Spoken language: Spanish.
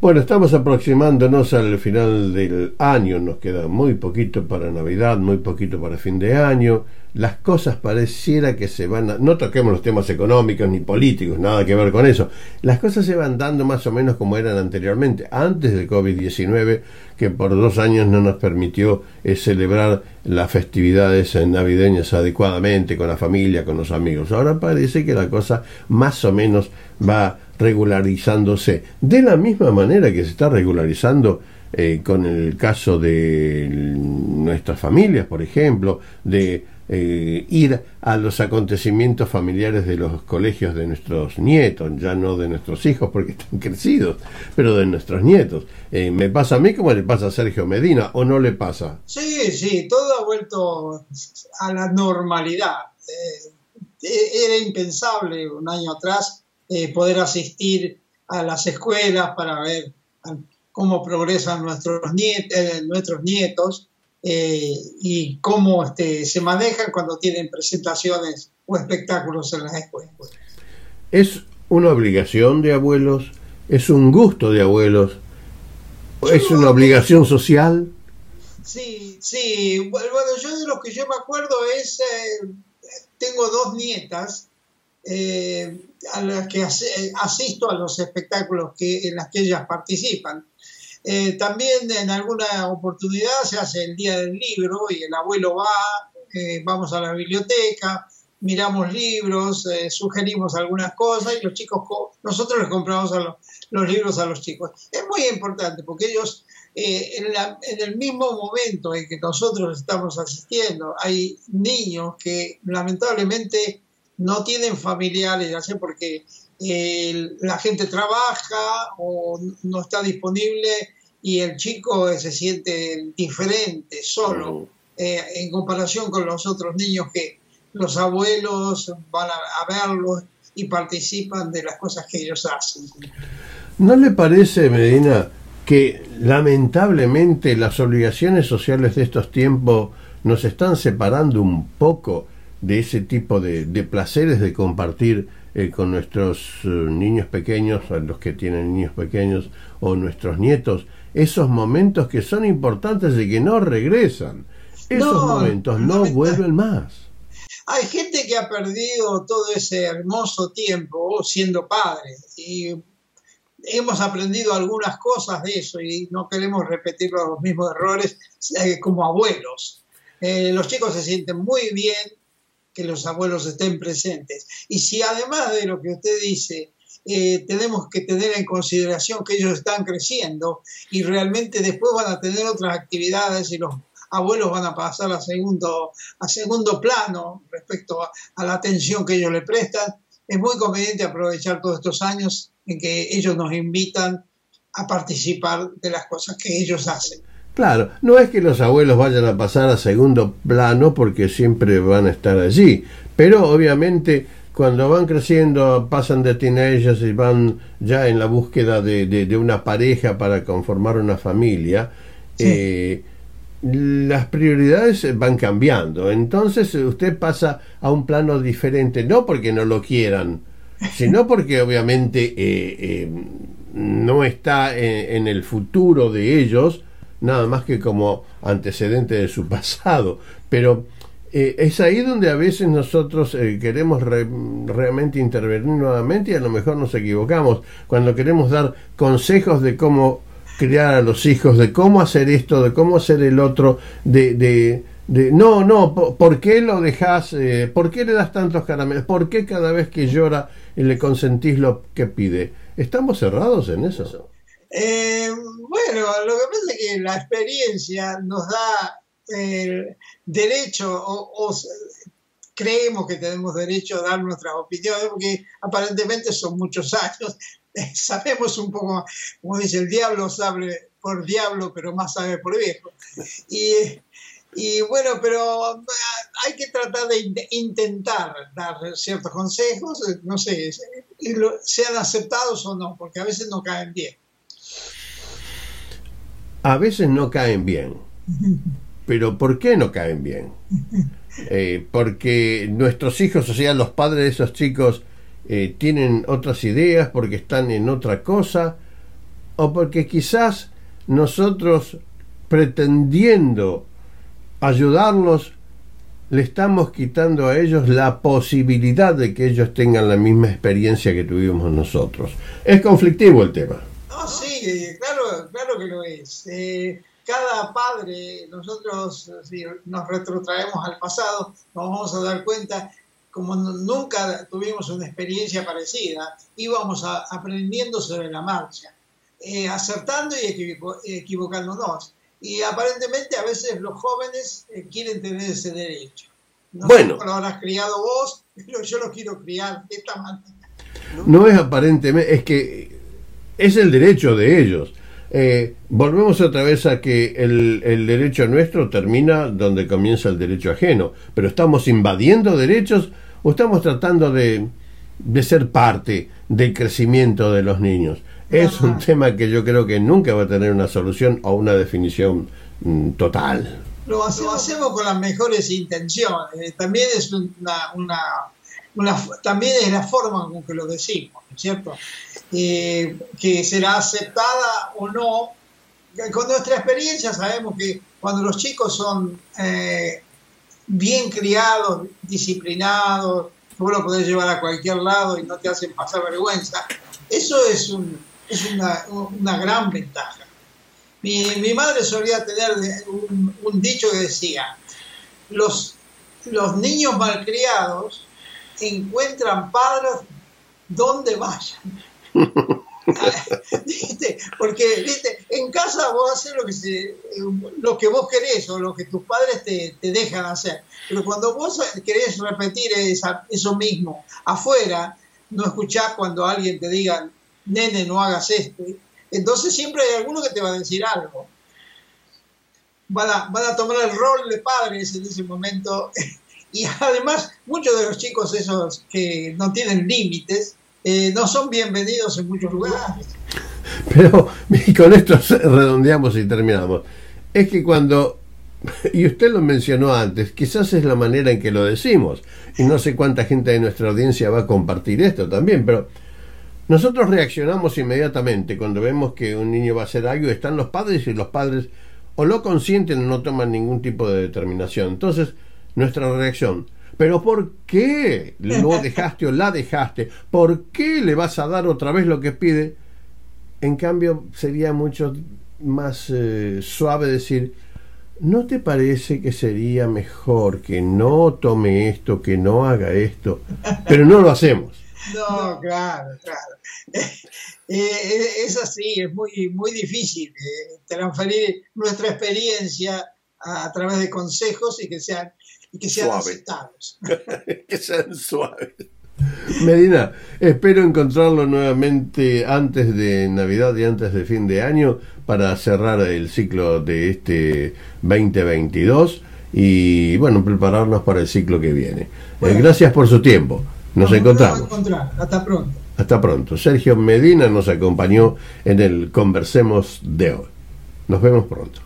Bueno, estamos aproximándonos al final del año, nos queda muy poquito para Navidad, muy poquito para fin de año. Las cosas pareciera que se van a... No toquemos los temas económicos ni políticos, nada que ver con eso. Las cosas se van dando más o menos como eran anteriormente, antes del COVID-19, que por dos años no nos permitió eh, celebrar las festividades navideñas adecuadamente con la familia, con los amigos. Ahora parece que la cosa más o menos va regularizándose. De la misma manera que se está regularizando eh, con el caso de nuestras familias, por ejemplo, de eh, ir a los acontecimientos familiares de los colegios de nuestros nietos, ya no de nuestros hijos porque están crecidos, pero de nuestros nietos. Eh, ¿Me pasa a mí como le pasa a Sergio Medina o no le pasa? Sí, sí, todo ha vuelto a la normalidad. era impensable un año atrás eh, poder asistir a las escuelas para ver cómo progresan nuestros, nietos, eh, nuestros nietos eh, y cómo este, se manejan cuando tienen presentaciones o espectáculos en las escuelas. Es una obligación de abuelos, es un gusto de abuelos, es una obligación social. Sí, sí. Bueno, yo de lo que yo me acuerdo es, tengo dos nietas eh, a las que asisto a los espectáculos que, en los que ellas participan. Eh, también en alguna oportunidad se hace el Día del Libro y el abuelo va, eh, vamos a la biblioteca, miramos libros, sugerimos algunas cosas y los chicos, nosotros les compramos los, libros a los chicos. Es muy importante porque ellos, en, el mismo momento en que nosotros estamos asistiendo, hay niños que lamentablemente no tienen familiares, ya sea porque eh, la gente trabaja o no está disponible y el chico se siente diferente, solo, eh, en comparación con los otros niños que los abuelos van a, verlos y participan de las cosas que ellos hacen. ¿No le parece, Medina, que lamentablemente las obligaciones sociales de estos tiempos nos están separando un poco de ese tipo de, placeres de compartir eh, con nuestros eh, niños pequeños, los que tienen niños pequeños, o nuestros nietos, esos momentos que son importantes y que no regresan. Esos momentos no, vuelven más. Hay gente que ha perdido todo ese hermoso tiempo siendo padre y hemos aprendido algunas cosas de eso y no queremos repetir los mismos errores eh, como abuelos. los chicos se sienten muy bien que los abuelos estén presentes. Y si además de lo que usted dice, eh, tenemos que tener en consideración que ellos están creciendo y realmente después van a tener otras actividades y los abuelos van a pasar a segundo, a segundo plano respecto a, a la atención que ellos le prestan, es muy conveniente aprovechar todos estos años en que ellos nos invitan a participar de las cosas que ellos hacen. Claro, no es que los abuelos vayan a pasar a segundo plano porque siempre van a estar allí, pero obviamente cuando van creciendo, pasan de teenagers y van ya en la búsqueda de, una pareja para conformar una familia, eh, las prioridades van cambiando. Entonces usted pasa a un plano diferente, no porque no lo quieran, sino porque obviamente eh, eh, no está en el futuro de ellos nada más que como antecedente de su pasado. Pero eh, es ahí donde a veces nosotros eh, queremos realmente intervenir nuevamente y a lo mejor nos equivocamos cuando queremos dar consejos de cómo criar a los hijos, de cómo hacer esto, de cómo hacer el otro, de, de, de no, no, ¿por qué lo dejas? Eh, ¿Por qué le das tantos caramelos? ¿Por qué cada vez que llora le consentís lo que pide? ¿Estamos cerrados en eso? Eh, bueno, lo que pasa es que la experiencia nos da el derecho o, creemos que tenemos derecho a dar nuestras opiniones porque aparentemente son muchos años. sabemos un poco, como dice el diablo, sabe por diablo, pero más sabe por viejo. Y, bueno, pero hay que tratar de intentar dar ciertos consejos, no sé, sean aceptados o no, porque a veces no caen bien a veces no caen bien. Pero ¿por qué no caen bien? Eh, porque nuestros hijos, o sea, los padres de esos chicos, eh, tienen otras ideas porque están en otra cosa, o porque quizás nosotros pretendiendo ayudarlos le estamos quitando a ellos la posibilidad de que ellos tengan la misma experiencia que tuvimos nosotros. Es conflictivo el tema. No, sí, claro, claro que lo es. Eh, cada padre, nosotros si nos retrotraemos al pasado, nos vamos a dar cuenta, como nunca tuvimos una experiencia parecida, íbamos aprendiendo sobre la marcha, eh, acertando y equivocándonos. Y aparentemente a veces los jóvenes eh, quieren tener ese derecho. No bueno. Lo habrás criado vos, pero yo lo quiero criar de esta manera. No es aparentemente, es que es el derecho de ellos. Eh, volvemos otra vez a que el, el, derecho nuestro termina donde comienza el derecho ajeno, pero estamos invadiendo derechos o estamos tratando de, de ser parte del crecimiento de los niños. Es un tema que yo creo que nunca va a tener una solución o una definición mm, total. Lo hacemos, con las mejores intenciones. Eh, también es una, una, también es la forma con que lo decimos, ¿cierto? Eh, que será aceptada o no. Con nuestra experiencia sabemos que cuando los chicos son eh, bien criados, disciplinados, vos lo podés llevar a cualquier lado y no te hacen pasar vergüenza, eso es un, es una, gran ventaja. Mi, madre solía tener un, un, dicho que decía, los, los niños malcriados encuentran padres donde vayan. Porque ¿viste? en casa vos haces lo que, lo que vos querés o lo que tus padres te, te dejan hacer. Pero cuando vos querés repetir esa, eso mismo afuera, no escuchás cuando alguien te diga nene, no hagas esto. Entonces siempre hay alguno que te va a decir algo. Van a, van a tomar el rol de padres en ese momento. Y además, muchos de los chicos esos que no tienen límites, eh, no son bienvenidos en muchos lugares. Pero, y con esto redondeamos y terminamos. Es que cuando, y usted lo mencionó antes, quizás es la manera en que lo decimos, y no sé cuánta gente de nuestra audiencia va a compartir esto también, pero nosotros reaccionamos inmediatamente cuando vemos que un niño va a hacer algo, están los padres y los padres o lo consienten o no toman ningún tipo de determinación. Entonces, nuestra reacción, ¿pero por qué lo dejaste o la dejaste? ¿Por qué le vas a dar otra vez lo que pide? En cambio, sería mucho más eh, suave decir, ¿no te parece que sería mejor que no tome esto, que no haga esto? Pero no lo hacemos. No, claro, claro. Eh, es así, es muy, muy difícil eh, transferir nuestra experiencia a, través de consejos y que sean, y que sean aceptados. que sean suaves. Medina, espero encontrarlo nuevamente antes de Navidad y antes de fin de año para cerrar el ciclo de este 2022 y bueno, prepararnos para el ciclo que viene. Eh, gracias por su tiempo. Nos encontramos. Hasta pronto. Hasta pronto. Sergio Medina nos acompañó en el Conversemos de hoy. Nos vemos pronto.